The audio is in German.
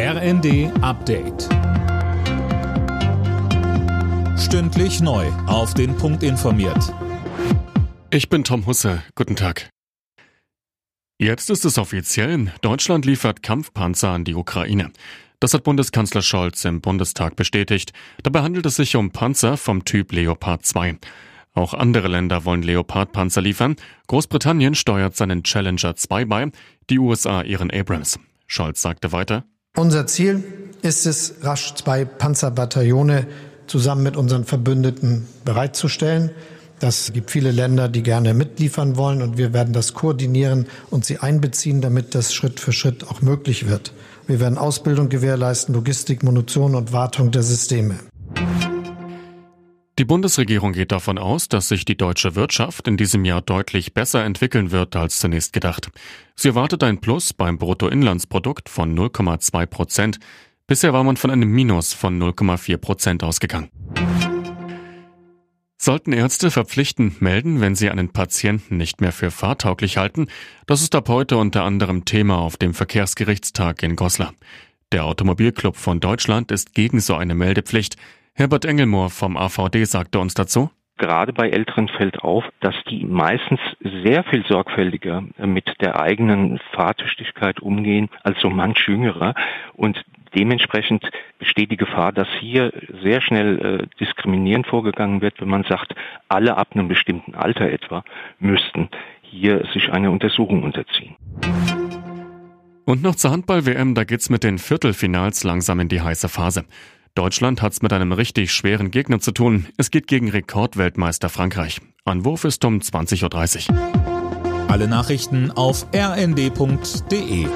RND Update. Stündlich neu. Auf den Punkt informiert. Ich bin Tom Husse. Guten Tag. Jetzt ist es offiziell. Deutschland liefert Kampfpanzer an die Ukraine. Das hat Bundeskanzler Scholz im Bundestag bestätigt. Dabei handelt es sich um Panzer vom Typ Leopard 2. Auch andere Länder wollen Leopard-Panzer liefern. Großbritannien steuert seinen Challenger 2 bei, die USA ihren Abrams. Scholz sagte weiter, unser Ziel ist es, rasch zwei Panzerbataillone zusammen mit unseren Verbündeten bereitzustellen. Das gibt viele Länder, die gerne mitliefern wollen und wir werden das koordinieren und sie einbeziehen, damit das Schritt für Schritt auch möglich wird. Wir werden Ausbildung gewährleisten, Logistik, Munition und Wartung der Systeme. Die Bundesregierung geht davon aus, dass sich die deutsche Wirtschaft in diesem Jahr deutlich besser entwickeln wird als zunächst gedacht. Sie erwartet ein Plus beim Bruttoinlandsprodukt von 0,2 Prozent. Bisher war man von einem Minus von 0,4 Prozent ausgegangen. Sollten Ärzte verpflichtend melden, wenn sie einen Patienten nicht mehr für fahrtauglich halten? Das ist ab heute unter anderem Thema auf dem Verkehrsgerichtstag in Goslar. Der Automobilclub von Deutschland ist gegen so eine Meldepflicht. Herbert Engelmohr vom AVD sagte uns dazu. Gerade bei Älteren fällt auf, dass die meistens sehr viel sorgfältiger mit der eigenen Fahrtüchtigkeit umgehen als so manch Jüngerer. Und dementsprechend besteht die Gefahr, dass hier sehr schnell äh, diskriminierend vorgegangen wird, wenn man sagt, alle ab einem bestimmten Alter etwa müssten hier sich einer Untersuchung unterziehen. Und noch zur Handball-WM, da geht's mit den Viertelfinals langsam in die heiße Phase. Deutschland hat's mit einem richtig schweren Gegner zu tun. Es geht gegen Rekordweltmeister Frankreich. Anwurf ist um 20.30 Uhr. Alle Nachrichten auf rnd.de